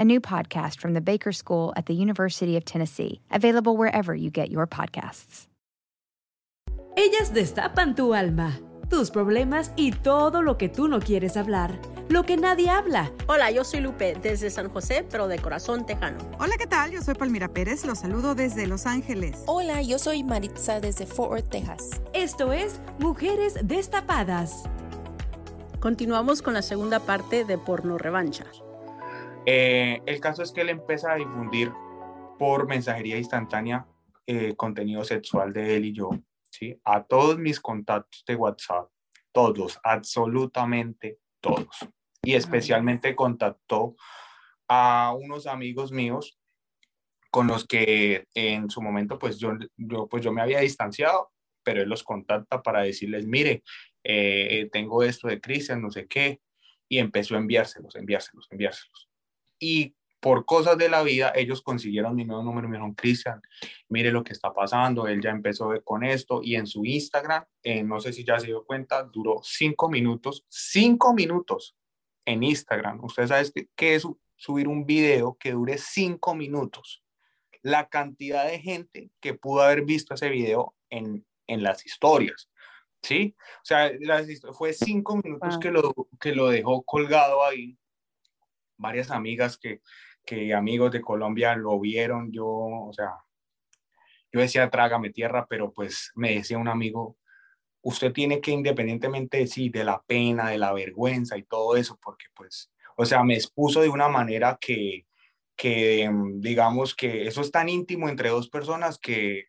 a new podcast from the Baker School at the University of Tennessee, available wherever you get your podcasts. Ellas destapan tu alma, tus problemas y todo lo que tú no quieres hablar, lo que nadie habla. Hola, yo soy Lupe desde San José, pero de corazón tejano. Hola, ¿qué tal? Yo soy Palmira Pérez, los saludo desde Los Ángeles. Hola, yo soy Maritza desde Fort Worth, Texas. Esto es Mujeres Destapadas. Continuamos con la segunda parte de Porno Revancha. Eh, el caso es que él empieza a difundir por mensajería instantánea eh, contenido sexual de él y yo, ¿sí? A todos mis contactos de WhatsApp, todos, absolutamente todos. Y especialmente contactó a unos amigos míos con los que en su momento pues yo, yo, pues yo me había distanciado, pero él los contacta para decirles, mire, eh, tengo esto de Cristian, no sé qué, y empezó a enviárselos, enviárselos, enviárselos y por cosas de la vida, ellos consiguieron mi nuevo número y me dijeron, Cristian, mire lo que está pasando, él ya empezó con esto y en su Instagram, eh, no sé si ya se dio cuenta, duró cinco minutos, cinco minutos en Instagram. Ustedes saben qué es subir un video que dure cinco minutos. La cantidad de gente que pudo haber visto ese video en, en las historias. ¿Sí? O sea, fue cinco minutos que, lo, que lo dejó colgado ahí varias amigas que, que amigos de Colombia lo vieron, yo, o sea, yo decía trágame tierra, pero pues me decía un amigo, usted tiene que independientemente sí, de la pena, de la vergüenza y todo eso, porque pues, o sea, me expuso de una manera que, que digamos que eso es tan íntimo entre dos personas que,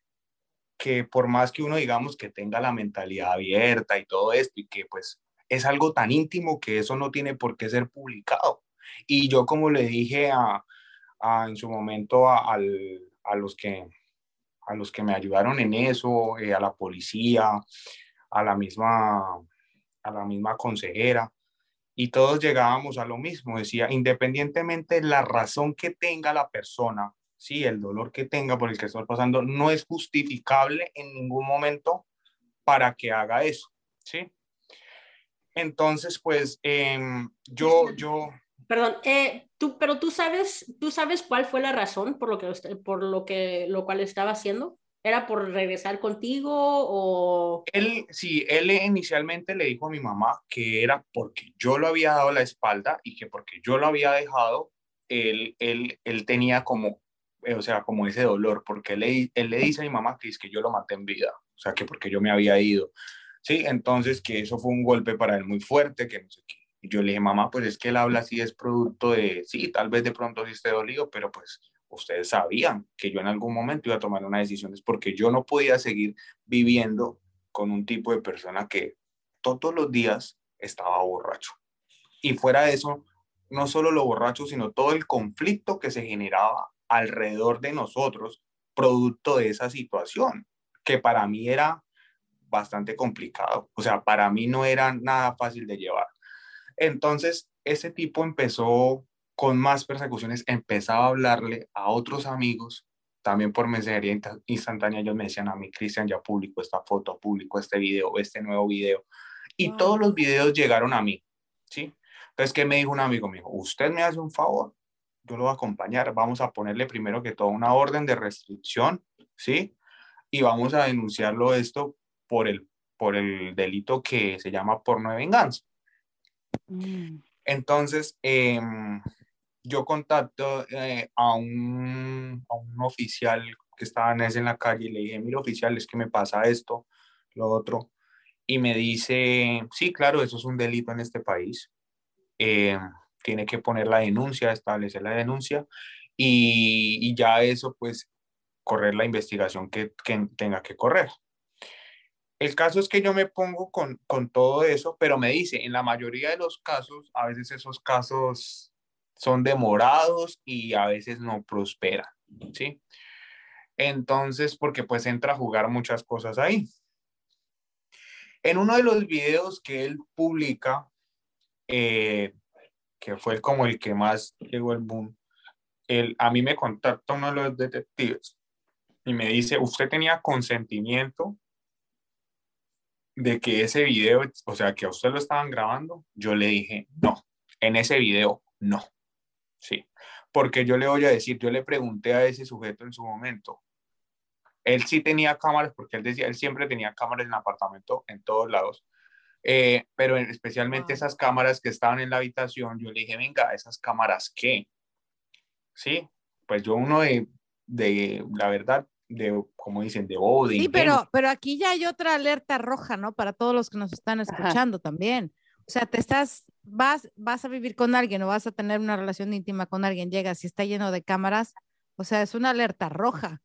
que por más que uno digamos que tenga la mentalidad abierta y todo esto y que pues es algo tan íntimo que eso no tiene por qué ser publicado. Y yo como le dije a, en su momento a, los que, a los que me ayudaron en eso, eh, a la policía, a la misma, a la misma consejera, y todos llegábamos a lo mismo, decía, independientemente de la razón que tenga la persona, sí, el dolor que tenga por el que está pasando, no es justificable en ningún momento para que haga eso, ¿sí? Entonces, pues em, yo, yo, Perdón, eh, tú, pero tú sabes, tú sabes cuál fue la razón por lo que, por lo que, lo cual estaba haciendo. ¿Era por regresar contigo o...? Él, sí, él inicialmente le dijo a mi mamá que era porque yo lo había dado la espalda y que porque yo lo había dejado, él, él, él tenía como, eh, o sea, como ese dolor, porque él, él le dice a mi mamá que es que yo lo maté en vida, o sea, que porque yo me había ido. Sí, entonces que eso fue un golpe para él muy fuerte, que no sé. Y yo le dije, mamá, pues es que él habla así, es producto de, sí, tal vez de pronto sí esté dolido, pero pues ustedes sabían que yo en algún momento iba a tomar una decisión, es porque yo no podía seguir viviendo con un tipo de persona que todos los días estaba borracho. Y fuera de eso, no solo lo borracho, sino todo el conflicto que se generaba alrededor de nosotros, producto de esa situación, que para mí era bastante complicado. O sea, para mí no era nada fácil de llevar. Entonces, ese tipo empezó con más persecuciones, empezaba a hablarle a otros amigos, también por mensajería instantánea, ellos me decían a mí, Cristian, ya publicó esta foto, publicó este video, este nuevo video, y todos los videos llegaron a mí, ¿sí? Entonces, ¿qué me dijo un amigo? Me dijo, usted me hace un favor, yo lo voy a acompañar, vamos a ponerle primero que todo una orden de restricción, ¿sí? Y vamos a denunciarlo esto por el, por el delito que se llama porno de venganza. Mm. Entonces, em, yo contacto eh, a, un, a, un, oficial que estaba en en la calle y le dije, mira oficial, es que me pasa esto, lo otro. y me dice, sí, claro, eso es un delito en este país. Eh, tiene que poner la denuncia, establecer la denuncia y, y ya eso, pues, correr la investigación que, que, tenga que correr. El caso es que yo me pongo con, con todo eso, pero me dice, en la mayoría de los casos, a veces esos casos son demorados y a veces no prosperan, ¿sí? Entonces, porque pues entra a jugar muchas cosas ahí. En uno de los videos que él publica, eh, que fue como el que más llegó el boom, él, a mí me contacta uno de los detectives y me dice, ¿usted tenía consentimiento de que ese video, o sea, que a usted lo estaban grabando? Yo le dije, no, en ese video no. Sí, porque yo le voy a decir, yo le pregunté a ese sujeto en su momento, él sí tenía cámaras, porque él decía, él siempre tenía cámaras en el apartamento en todos lados, eh, pero especialmente esas cámaras que estaban en la habitación, yo le dije, venga, esas cámaras, ¿qué? Sí, pues yo uno de, de la verdad, de, como dicen, de bobo, Sí, pero, pero aquí ya hay otra alerta roja, ¿no? Para todos los que nos están escuchando también. O sea, te estás, vas, vas a vivir con alguien o vas a tener una relación íntima con alguien, llegas y está lleno de cámaras, o sea, es una alerta roja.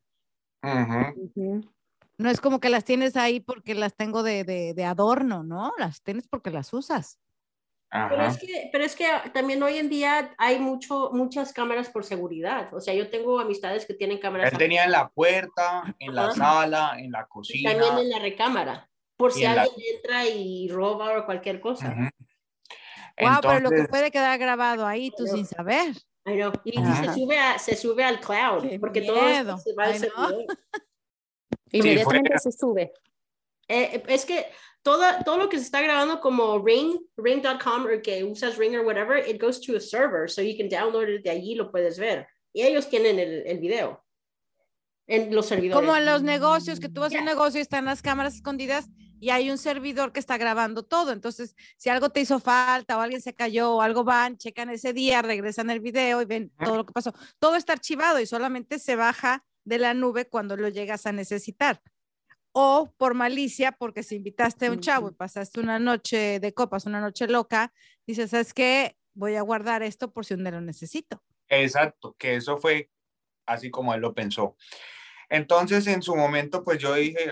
No es como que las tienes ahí porque las tengo de, de, de adorno, ¿no? Las tienes porque las usas. Pero es, que, pero es que también hoy en día hay mucho, muchas cámaras por seguridad. O sea, yo tengo amistades que tienen cámaras. Él tenía en la puerta, en la sala, en la cocina. Y también en la recámara, por si alguien entra y roba o cualquier cosa. Wow, pero lo que puede quedar grabado ahí tú sin saber. Y se sube, a, se sube al cloud, porque todo se va al servidor. Inmediatamente se sube. Eh, es que todo, todo lo que se está grabando como Ring, Ring.com o que usas Ring or whatever, it goes to a server, so you can download it de allí lo puedes ver. Y ellos tienen el, el video en los servidores. Como en los negocios, que tú vas a un negocio y están las cámaras escondidas y hay un servidor que está grabando todo. Entonces, si algo te hizo falta o alguien se cayó o algo van, checan ese día, regresan el video y ven todo lo que pasó. Todo está archivado y solamente se baja de la nube cuando lo llegas a necesitar. O por malicia, porque si invitaste a un chavo y pasaste una noche de copas, una noche loca, dices, ¿sabes qué? Voy a guardar esto por si un día lo necesito. Exacto, que eso fue así como él lo pensó. Entonces, en su momento, pues yo dije,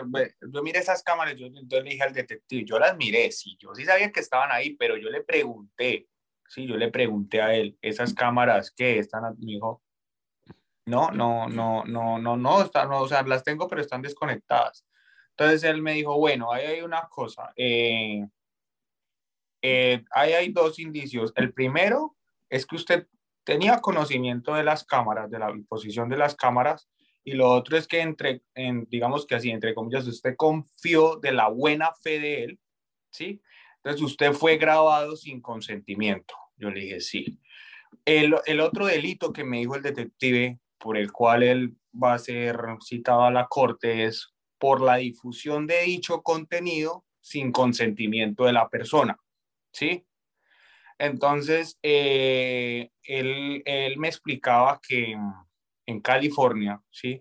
yo miré esas cámaras, yo entonces le dije al detective, yo las miré, sí, yo sí sabía que estaban ahí, pero yo le pregunté, sí, yo le pregunté a él, esas cámaras, ¿qué están? Me dijo, no, no, no, no, no, no, están, no, o sea, las tengo, pero están desconectadas. Entonces él me dijo, bueno, ahí hay una cosa, eh, eh, ahí hay dos indicios. El primero es que usted tenía conocimiento de las cámaras, de la posición de las cámaras, y lo otro es que entre, en, digamos que así, entre comillas, usted confió de la buena fe de él, ¿sí? Entonces usted fue grabado sin consentimiento. Yo le dije, sí. El, el otro delito que me dijo el detective por el cual él va a ser citado a la corte es por la difusión de dicho contenido sin consentimiento de la persona, ¿sí? Entonces, eh, él, él me explicaba que en California, ¿sí?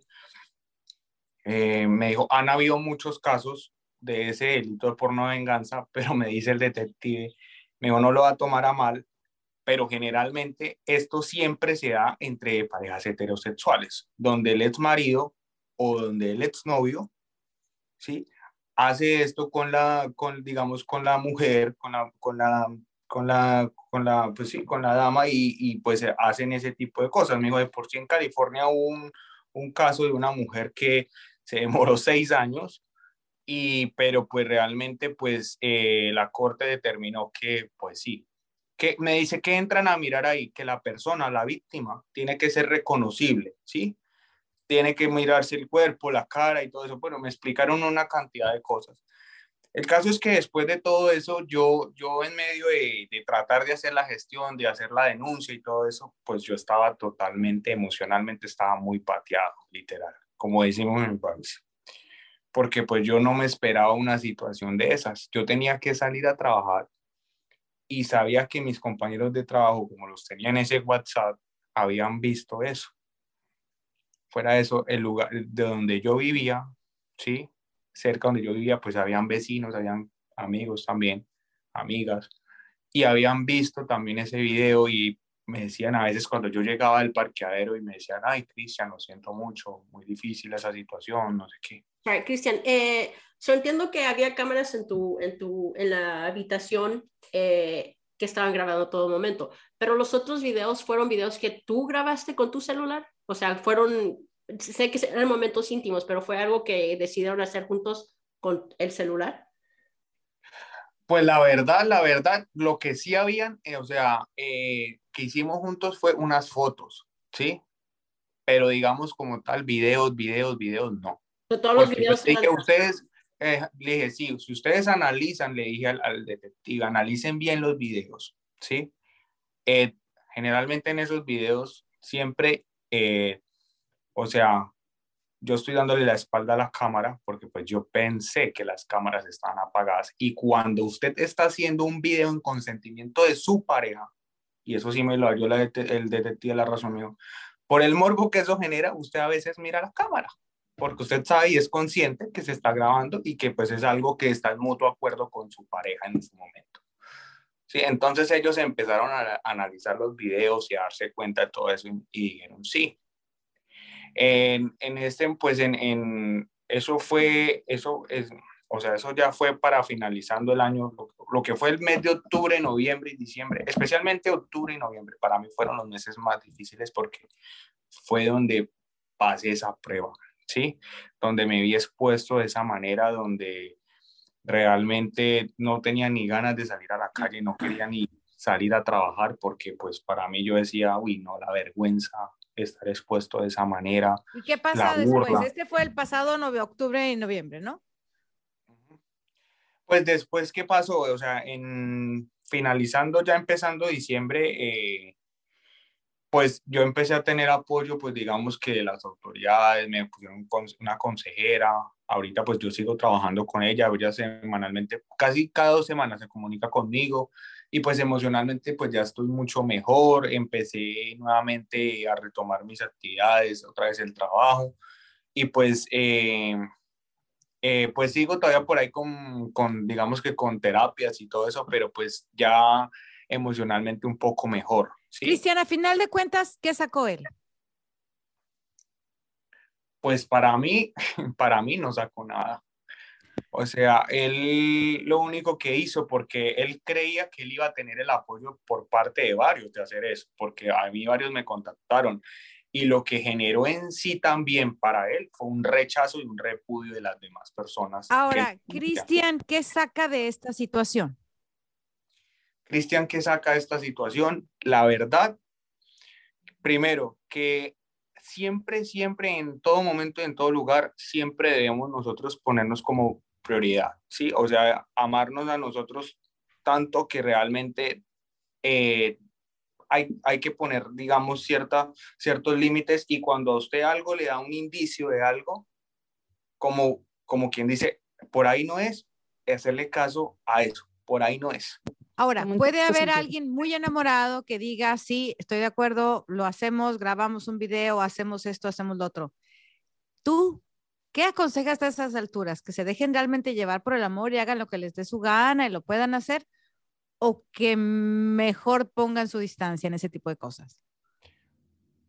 Eh, me dijo, han habido muchos casos de ese delito de porno venganza, pero me dice el detective, me dijo, no lo va a tomar a mal, pero generalmente esto siempre se da entre parejas heterosexuales, donde el ex marido o donde el ex novio, ¿sí? Hace esto con la, con, digamos, con la mujer, con la, con la con la, con la, pues sí, con la dama y, y pues hacen ese tipo de cosas. Me dijo, de por sí en California hubo un, un caso de una mujer que se demoró seis años y pero pues realmente pues eh, la corte determinó que pues sí, que me dice que entran a mirar ahí que la persona, la víctima, tiene que ser reconocible, ¿sí? Tiene que mirarse el cuerpo, la cara y todo eso. Bueno, me explicaron una cantidad de cosas. El caso es que después de todo eso, yo, yo en medio de, tratar de hacer la gestión, de hacer la denuncia y todo eso, pues yo estaba totalmente emocionalmente, estaba muy pateado, literal, como decimos en país. Porque pues yo no me esperaba una situación de esas. Yo tenía que salir a trabajar y sabía que mis compañeros de trabajo, como los tenían ese WhatsApp, habían visto eso. Fuera de eso, el lugar de donde yo vivía, ¿sí? cerca donde yo vivía, pues habían vecinos, habían amigos también, amigas, y habían visto también ese video y me decían a veces cuando yo llegaba al parqueadero y me decían, ay, Cristian, lo siento mucho, muy difícil esa situación, no sé qué. Cristian, eh, yo entiendo que había cámaras en tu, en tu, en la habitación eh, que estaban grabando todo momento, pero los otros videos fueron videos que tú grabaste con tu celular, o sea, fueron, sé que eran momentos íntimos, pero fue algo que decidieron hacer juntos con el celular. Pues la verdad, la verdad, lo que sí habían, eh, o sea, eh, que hicimos juntos fue unas fotos, ¿sí? Pero digamos como tal, videos, videos, videos, no. Pero todos los videos dije, ustedes, eh, le dije, sí, si ustedes analizan, le dije al, al detective, analicen bien los videos, ¿sí? Generalmente en esos videos siempre, eh, o sea, yo estoy dándole la espalda a la cámara porque pues yo pensé que las cámaras estaban apagadas y cuando usted está haciendo un video en consentimiento de su pareja, y eso sí me lo dio el detective la razón mío, por el morbo que eso genera, usted a veces mira la cámara porque usted sabe y es consciente que se está grabando y que pues es algo que está en mutuo acuerdo con su pareja en ese momento. Sí, entonces ellos empezaron a, analizar los videos y a darse cuenta de todo eso y, y dijeron sí. En, en este, pues en, en eso fue, eso es, o sea, eso ya fue para finalizando el año, lo, lo que fue el mes de octubre, noviembre y diciembre, especialmente octubre y noviembre, para mí fueron los meses más difíciles porque fue donde pasé esa prueba, ¿sí? Donde me vi expuesto de esa manera, donde realmente no tenía ni ganas de salir a la calle, no quería ni salir a trabajar porque pues para mí yo decía, uy, no, la vergüenza estar expuesto de esa manera. ¿Y qué pasa después? burla. Este fue el pasado nove- octubre y noviembre, ¿no? Pues después, ¿qué pasó? O sea, en finalizando, ya empezando diciembre, eh, pues yo empecé a tener apoyo, pues digamos que las autoridades, me pusieron una consejera, ahorita pues yo sigo trabajando con ella, ella semanalmente, casi cada dos semanas se comunica conmigo y pues emocionalmente pues ya estoy mucho mejor, empecé nuevamente a retomar mis actividades, otra vez el trabajo y pues... eh, eh, pues sigo todavía por ahí con, con, digamos que con terapias y todo eso, pero pues ya emocionalmente un poco mejor. ¿sí? Cristian, a final de cuentas, ¿qué sacó él? Pues para mí, para mí no sacó nada. O sea, él lo único que hizo, porque él creía que él iba a tener el apoyo por parte de varios de hacer eso, porque a mí varios me contactaron. Y lo que generó en sí también para él fue un rechazo y un repudio de las demás personas. Ahora, Cristian, ¿qué saca de esta situación? Cristian, ¿qué saca de esta situación? La verdad, primero, que siempre, siempre, en todo momento, en todo lugar, siempre debemos nosotros ponernos como prioridad, ¿sí? O sea, amarnos a nosotros tanto que realmente eh, hay, hay que poner, digamos, cierta, ciertos límites y cuando a usted algo le da un indicio de algo, como, como quien dice, por ahí no es, hacerle caso a eso, por ahí no es. Ahora, puede haber alguien muy enamorado que diga, sí, estoy de acuerdo, lo hacemos, grabamos un video, hacemos esto, hacemos lo otro. ¿Tú qué aconsejas a esas alturas? ¿Que se dejen realmente llevar por el amor y hagan lo que les dé su gana y lo puedan hacer? ¿O que mejor pongan su distancia en ese tipo de cosas?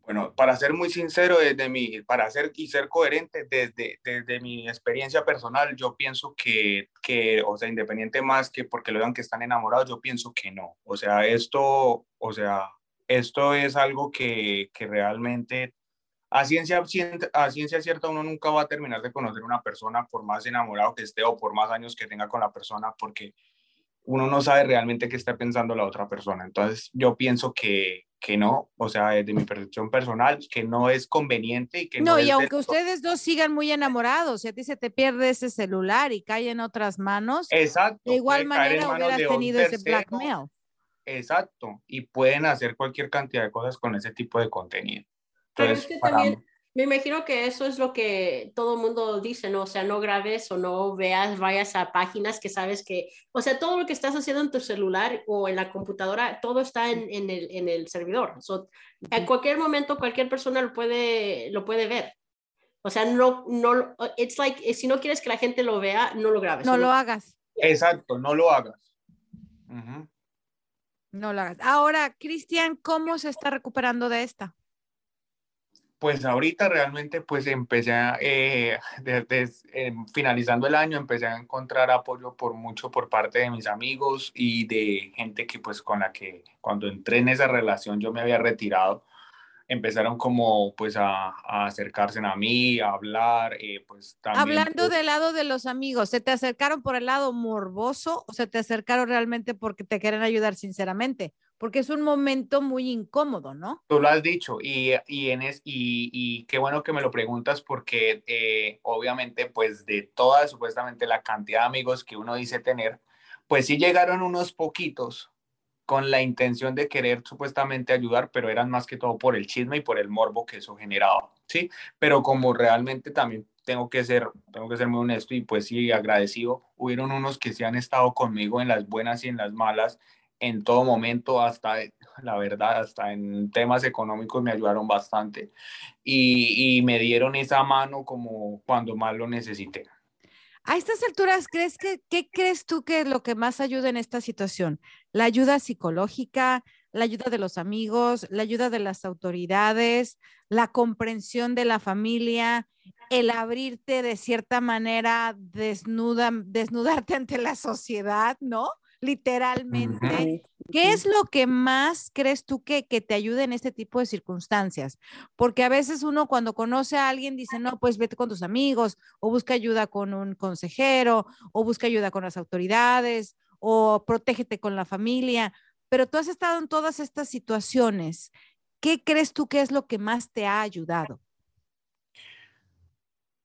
Bueno, para ser muy sincero, desde mi, para ser y ser coherente, desde, desde mi experiencia personal, yo pienso que, que, o sea, independiente más que porque lo vean que están enamorados, yo pienso que no. O sea, esto, o sea, esto es algo que, que realmente a ciencia, cien- a ciencia cierta uno nunca va a terminar de conocer una persona por más enamorado que esté o por más años que tenga con la persona, porque uno no sabe realmente qué está pensando la otra persona. Entonces, yo pienso que, que no, o sea, desde mi percepción personal, que no es conveniente y que no, No, y aunque ustedes dos sigan muy enamorados, si a ti se te pierde ese celular y cae en otras manos, Exacto. de igual manera hubieras tenido ese blackmail. Exacto. Y pueden hacer cualquier cantidad de cosas con ese tipo de contenido. Pero Entonces, es que para también, me imagino que eso es lo que todo el mundo dice, ¿no? O sea, no grabes o no veas, vayas a páginas que sabes que, o sea, todo lo que estás haciendo en tu celular o en la computadora, todo está en, en el, en el servidor. So, en cualquier momento, cualquier persona lo puede, lo puede ver. O sea, no, no, it's like, si no quieres que la gente lo vea, no lo grabes. No lo hagas. Exacto, no lo hagas. No lo hagas. Ahora, Cristian, ¿cómo se está recuperando de esta? Pues ahorita realmente pues empecé a, eh, desde eh, finalizando el año empecé a encontrar apoyo por mucho por parte de mis amigos y de gente que pues con la que cuando entré en esa relación yo me había retirado empezaron como pues a, acercarse a mí, a hablar, eh, pues también. Hablando pues del lado de los amigos, ¿se te acercaron por el lado morboso o se te acercaron realmente porque te quieren ayudar sinceramente? Porque es un momento muy incómodo, ¿no? Tú lo has dicho y, y, en es, y, y qué bueno que me lo preguntas porque eh, obviamente pues de toda supuestamente la cantidad de amigos que uno dice tener, pues sí llegaron unos poquitos con la intención de querer supuestamente ayudar, pero eran más que todo por el chisme y por el morbo que eso generaba, ¿sí? Pero como realmente también tengo que ser, tengo que ser muy honesto y pues sí agradecido, hubieron unos que sí han estado conmigo en las buenas y en las malas, en todo momento, hasta, la verdad, hasta en temas económicos me ayudaron bastante y, y me dieron esa mano como cuando más lo necesité. A estas alturas, ¿crees que, ¿qué crees tú que es lo que más ayuda en esta situación? ¿La ayuda psicológica, la ayuda de los amigos, la ayuda de las autoridades, la comprensión de la familia, el abrirte de cierta manera, desnuda, desnudarte ante la sociedad, ¿no? Literalmente. ¿Qué es lo que más crees tú que, que te ayude en este tipo de circunstancias? Porque a veces uno cuando conoce a alguien dice, no, pues vete con tus amigos o busca ayuda con un consejero o busca ayuda con las autoridades o protégete con la familia. Pero tú has estado en todas estas situaciones. ¿Qué crees tú que es lo que más te ha ayudado?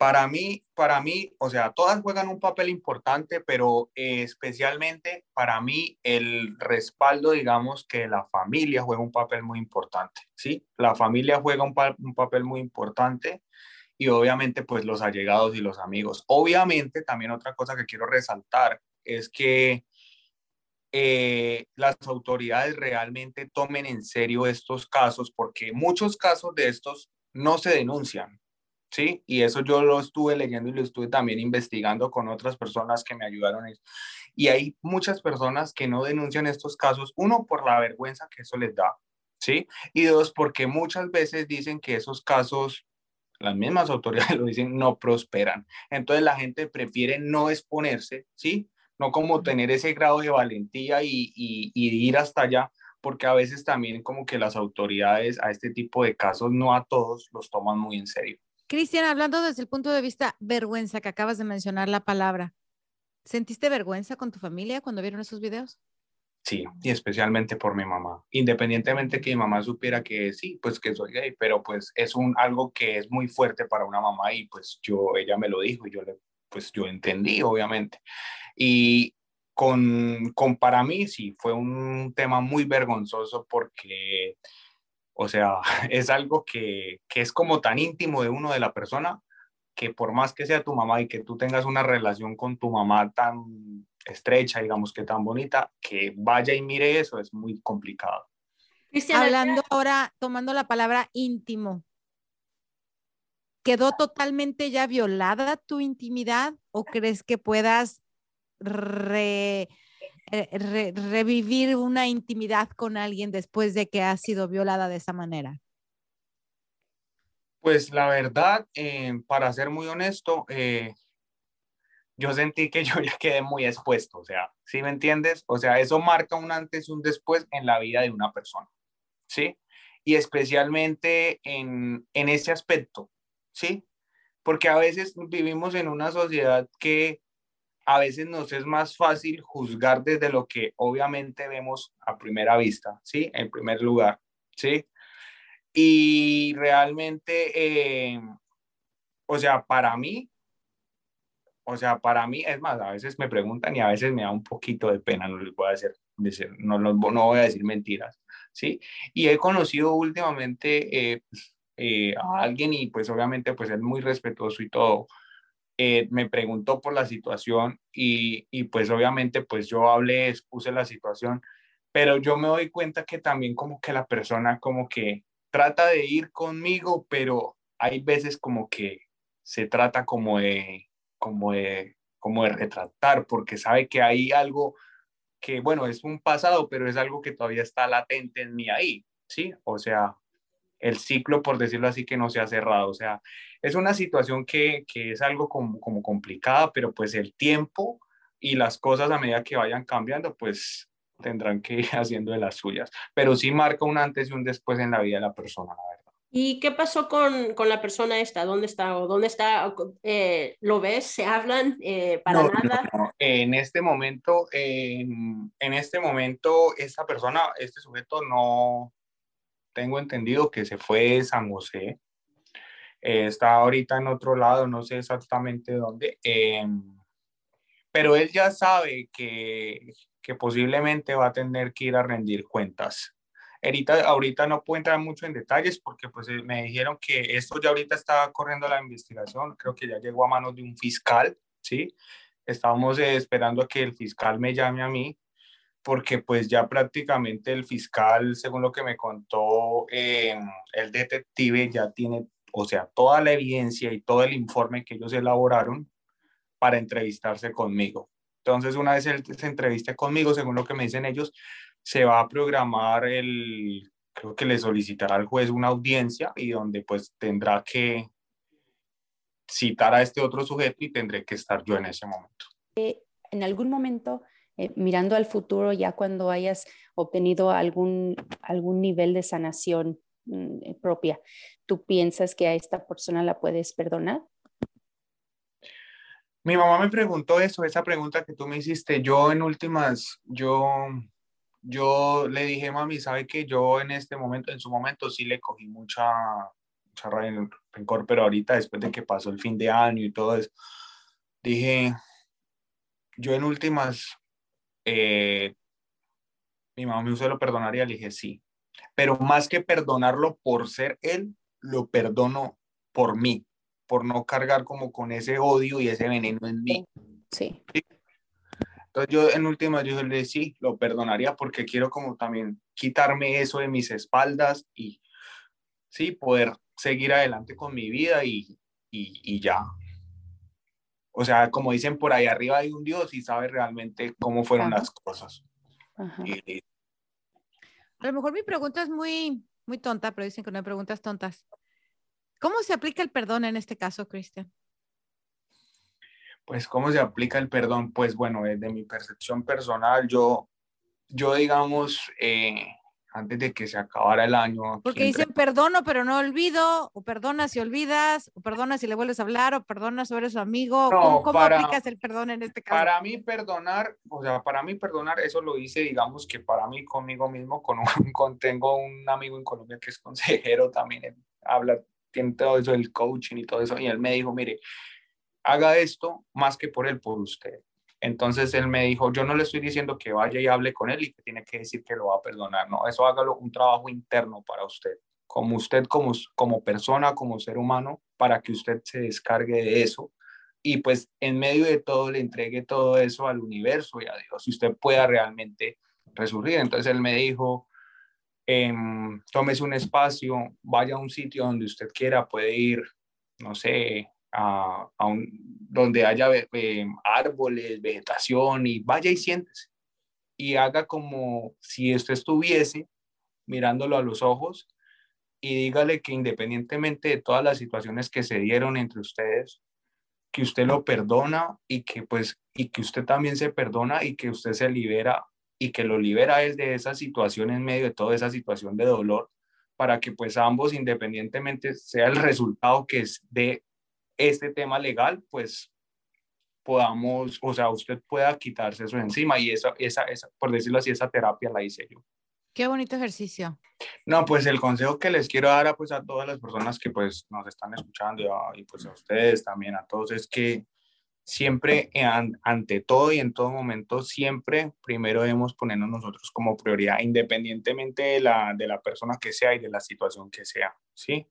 Para mí, para mí, o sea, todas juegan un papel importante, pero especialmente para mí el respaldo, digamos, que la familia juega un papel muy importante, ¿sí? La familia juega un, un papel muy importante y obviamente pues los allegados y los amigos. Obviamente también otra cosa que quiero resaltar es que eh, las autoridades realmente tomen en serio estos casos porque muchos casos de estos no se denuncian, ¿sí? Y eso yo lo estuve leyendo y lo estuve también investigando con otras personas que me ayudaron. Y hay muchas personas que no denuncian estos casos, uno, por la vergüenza que eso les da, ¿sí? Y dos, porque muchas veces dicen que esos casos, las mismas autoridades lo dicen, no prosperan. Entonces la gente prefiere no exponerse, ¿sí? No como tener ese grado de valentía y, y, y ir hasta allá, porque a veces también como que las autoridades a este tipo de casos, no a todos, los toman muy en serio. Cristian, hablando desde el punto de vista vergüenza, que acabas de mencionar la palabra, ¿sentiste vergüenza con tu familia cuando vieron esos videos? Sí, y especialmente por mi mamá. Independientemente que mi mamá supiera que sí, pues que soy gay, pero pues es un algo que es muy fuerte para una mamá y pues yo ella me lo dijo y yo le pues yo entendí obviamente. Y con, con para mí sí fue un tema muy vergonzoso porque o sea, es algo que, es como tan íntimo de uno de la persona que por más que sea tu mamá y que tú tengas una relación con tu mamá tan estrecha, digamos que tan bonita, que vaya y mire eso es muy complicado. Hablando ahora, tomando la palabra íntimo, ¿quedó totalmente ya violada tu intimidad o crees que puedas re, eh, revivir una intimidad con alguien después de que ha sido violada de esa manera? Pues la verdad, eh, para ser muy honesto, eh, yo sentí que yo ya quedé muy expuesto, o sea, ¿sí me entiendes? O sea, eso marca un antes y un después en la vida de una persona, ¿sí? Y especialmente en, en ese aspecto, ¿sí? Porque a veces vivimos en una sociedad que a veces nos es más fácil juzgar desde lo que obviamente vemos a primera vista, ¿sí? En primer lugar, ¿sí? Y realmente, eh, o sea, para mí, o sea, para mí, es más, a veces me preguntan y a veces me da un poquito de pena, no les voy a decir, no, no, no voy a decir mentiras, ¿sí? Y he conocido últimamente eh, eh, a alguien y pues obviamente pues es muy respetuoso y todo, eh, me preguntó por la situación y, y, pues obviamente pues yo hablé, expuse la situación, pero yo me doy cuenta que también como que la persona como que trata de ir conmigo, pero hay veces como que se trata como de, como de como de retratar, porque sabe que hay algo que, bueno, es un pasado, pero es algo que todavía está latente en mí ahí, ¿sí? O sea, el ciclo, por decirlo así, que no se ha cerrado. O sea, es una situación que, que es algo como, como complicada, pero pues el tiempo y las cosas a medida que vayan cambiando, pues tendrán que ir haciendo de las suyas. Pero sí marca un antes y un después en la vida de la persona, la verdad. ¿Y qué pasó con, con la persona esta? ¿Dónde está? ¿O dónde está? Eh, ¿Lo ves? ¿Se hablan? Eh, ¿Para No, nada? no, no. En este momento, en, en este momento, esta persona, este sujeto no tengo entendido que se fue de San José. Eh, está ahorita en otro lado, no sé exactamente dónde. eh, pero él ya sabe que, que posiblemente va a tener que ir a rendir cuentas. Ahorita, ahorita no puedo entrar mucho en detalles porque pues eh, me dijeron que esto ya ahorita está corriendo la investigación, creo que ya llegó a manos de un fiscal, ¿sí? Estábamos eh, esperando a que el fiscal me llame a mí porque pues ya prácticamente el fiscal, según lo que me contó eh, el detective, ya tiene, o sea, toda la evidencia y todo el informe que ellos elaboraron para entrevistarse conmigo. Entonces, una vez él se entreviste conmigo, según lo que me dicen ellos, se va a programar el, creo que le solicitará al juez una audiencia y donde pues tendrá que citar a este otro sujeto y tendré que estar yo en ese momento. en algún momento, eh, mirando al futuro, ya cuando hayas obtenido algún, algún nivel de sanación mm, eh, propia, ¿tú piensas que a esta persona la puedes perdonar? Mi mamá me preguntó eso, esa pregunta que tú me hiciste. Yo en últimas, yo, yo le dije, mami, ¿sabe que yo en este momento, en su momento sí le cogí mucha, mucha rencor, pero ahorita después de que pasó el fin de año y todo eso, dije, yo en últimas, eh, mi mamá me usó lo perdonaría, le dije sí, pero más que perdonarlo por ser él, lo perdono por mí, por no cargar como con ese odio y ese veneno en mí. Sí. Entonces yo en última yo le dije, sí, lo perdonaría porque quiero como también quitarme eso de mis espaldas y sí, poder seguir adelante con mi vida y, y, y ya. O sea, como dicen por ahí arriba hay un Dios y sabe realmente cómo fueron Ajá. las cosas. Ajá. Y- A lo mejor mi pregunta es muy, muy tonta, pero dicen que no hay preguntas tontas. ¿Cómo se aplica el perdón en este caso, Cristian? Pues, ¿cómo se aplica el perdón? Pues, bueno, desde mi percepción personal, yo, yo digamos, eh, antes de que se acabara el año, Porque entre- dicen perdono, pero no olvido, o perdona si olvidas, o perdona si le vuelves a hablar, o perdona si eres su amigo. No, ¿Cómo, cómo para- aplicas el perdón en este caso? para mí perdonar, o sea, para mí perdonar, eso lo hice, digamos que para mí conmigo mismo, con un, con, tengo un amigo en Colombia que es consejero también, él habla, tiene todo eso del coaching y todo eso, y él me dijo, mire, haga esto más que por él, por usted. Entonces él me dijo, yo no le estoy diciendo que vaya y hable con él y que tiene que decir que lo va a perdonar, no, eso hágalo un trabajo interno para usted, como usted, como, como persona, como ser humano, para que usted se descargue de eso y pues en medio de todo le entregue todo eso al universo y a Dios, y usted pueda realmente resurgir. Entonces él me dijo, em, tómese un espacio, vaya a un sitio donde usted quiera, puede ir, no sé, a, un, donde haya eh, árboles, vegetación, y vaya y siéntese. Y haga como si usted estuviese mirándolo a los ojos y dígale que independientemente de todas las situaciones que se dieron entre ustedes, que usted lo perdona y que pues y que usted también se perdona y que usted se libera y que lo libera él de esa situación en medio de toda esa situación de dolor para que pues ambos independientemente sea el resultado que es de este tema legal pues podamos o sea usted pueda quitarse eso encima y esa esa esa por decirlo así esa terapia la hice yo Qué bonito ejercicio. no, pues el consejo que les quiero dar a, pues, a todas las personas que pues, nos están escuchando y, pues a ustedes también, a todos, es que siempre, eh, an- ante todo y en todo momento, siempre primero debemos ponernos nosotros como prioridad, independientemente de la, de la persona que sea y de la situación que sea, ¿sí?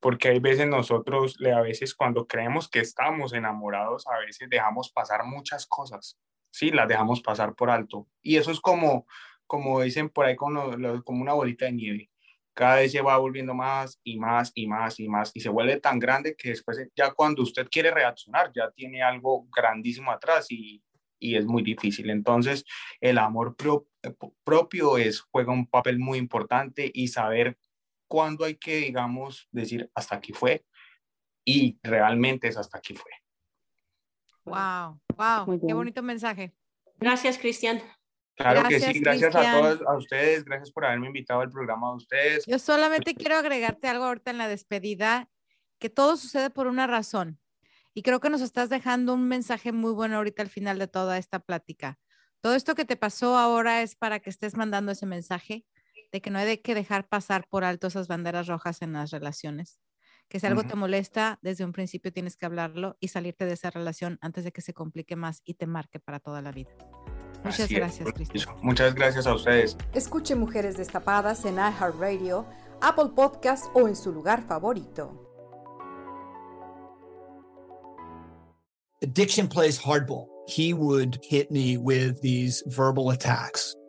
Porque hay veces nosotros, a veces cuando creemos que estamos enamorados, a veces dejamos pasar muchas cosas, ¿sí? Las dejamos pasar por alto. Y eso es como, como dicen por ahí, como, una bolita de nieve cada vez se va volviendo más y más y más y más y se vuelve tan grande que después ya cuando usted quiere reaccionar ya tiene algo grandísimo atrás y, y es muy difícil. Entonces el amor propio es, juega un papel muy importante y saber cuándo hay que, digamos, decir hasta aquí fue y realmente es hasta aquí fue. Wow, wow, qué bonito mensaje. Gracias, Cristian. Claro que sí, gracias a todos, a ustedes, gracias por haberme invitado al programa de ustedes. Yo solamente quiero agregarte algo ahorita en la despedida, que todo sucede por una razón. Y creo que nos estás dejando un mensaje muy bueno ahorita al final de toda esta plática. Todo esto que te pasó ahora es para que estés mandando ese mensaje de que no hay que dejar pasar por alto esas banderas rojas en las relaciones. Que si algo te molesta, desde un principio tienes que hablarlo y salirte de esa relación antes de que se complique más y te marque para toda la vida. Muchas gracias, Cristian. Muchas gracias a ustedes. Escuche Mujeres Destapadas en iHeartRadio, Apple Podcast o en su lugar favorito. Addiction plays hardball. He would hit me with these verbal attacks.